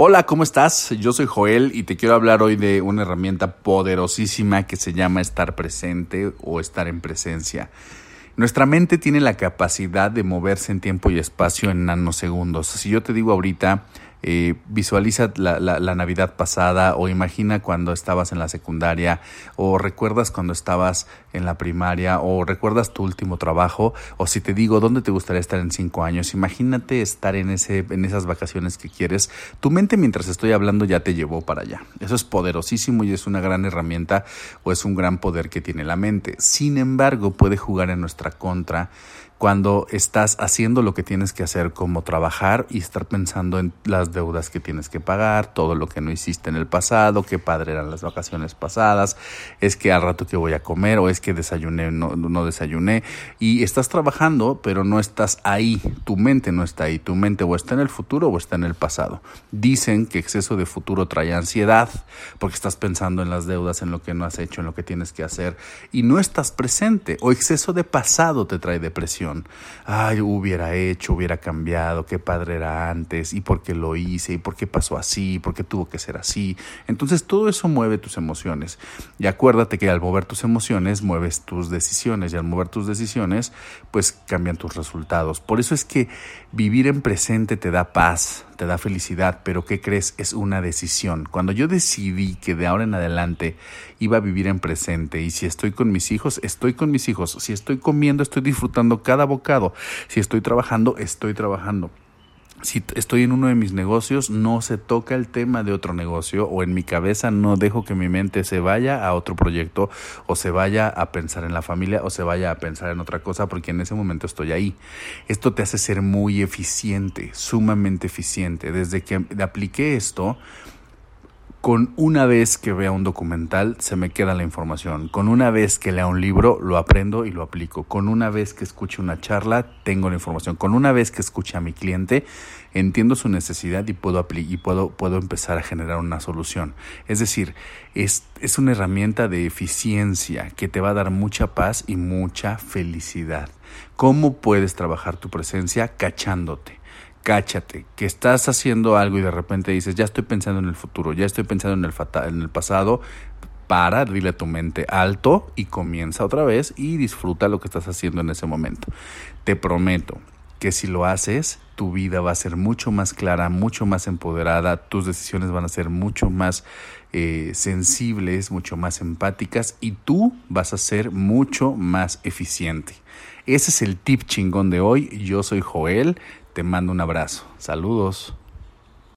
Hola, ¿cómo estás? Yo soy Joel y te quiero hablar hoy de una herramienta poderosísima que se llama estar presente o estar en presencia. Nuestra mente tiene la capacidad de moverse en tiempo y espacio en nanosegundos. Si yo te digo ahorita, eh, visualiza la, la, Navidad pasada o imagina cuando estabas en la secundaria o recuerdas cuando estabas en la primaria o recuerdas tu último trabajo o si te digo dónde te gustaría estar en cinco años, imagínate estar en, ese, en esas vacaciones que quieres. Tu mente mientras estoy hablando ya te llevó para allá. Eso es poderosísimo y es una gran herramienta o es un gran poder que tiene la mente. Sin embargo, puede jugar en nuestra contra cuando estás haciendo lo que tienes que hacer como trabajar y estar pensando en las deudas que tienes que pagar, todo lo que no hiciste en el pasado, qué padre eran las vacaciones pasadas, es que al rato que voy a comer o es que desayuné, no, no desayuné. Y estás trabajando pero no estás ahí, tu mente no está ahí, tu mente o está en el futuro o está en el pasado. Dicen que exceso de futuro trae ansiedad porque estás pensando en las deudas, en lo que no has hecho, en lo que tienes que hacer y no estás presente o exceso de pasado te trae depresión Ay, hubiera hecho, hubiera cambiado, qué padre era antes, y por qué lo hice, y por qué pasó así, por qué tuvo que ser así. Entonces todo eso mueve tus emociones. Y acuérdate que al mover tus emociones, mueves tus decisiones, y al mover tus decisiones, pues cambian tus resultados. Por eso es que vivir en presente te da paz, te da felicidad, pero ¿qué crees? Es una decisión. Cuando yo decidí que de ahora en adelante iba a vivir en presente y si estoy con mis hijos, estoy con mis hijos. Si estoy comiendo, estoy disfrutando cada bocado. Si estoy trabajando, estoy trabajando si estoy en uno de mis negocios, no se toca el tema de otro negocio o en mi cabeza no dejo que mi mente se vaya a otro proyecto o se vaya a pensar en la familia o se vaya a pensar en otra cosa porque en ese momento estoy ahí. Esto te hace ser muy eficiente, sumamente eficiente. Desde que apliqué esto, con una vez que vea un documental se me queda la información. Con una vez que lea un libro lo aprendo y lo aplico. Con una vez que escuche una charla tengo la información. Con una vez que escuche a mi cliente entiendo su necesidad y puedo, y puedo, puedo empezar a generar una solución. Es decir, es, es una herramienta de eficiencia que te va a dar mucha paz y mucha felicidad. ¿Cómo puedes trabajar tu presencia cachándote? Cáchate, que estás haciendo algo y de repente dices, ya estoy pensando en el futuro, ya estoy pensando en el, en el pasado, para, dile a tu mente alto y comienza otra vez y disfruta lo que estás haciendo en ese momento. Te prometo que si lo haces, tu vida va a ser mucho más clara, mucho más empoderada, tus decisiones van a ser mucho más eh, sensibles, mucho más empáticas y tú vas a ser mucho más eficiente. Ese es el tip chingón de hoy. Yo soy Joel, te mando un abrazo. Saludos.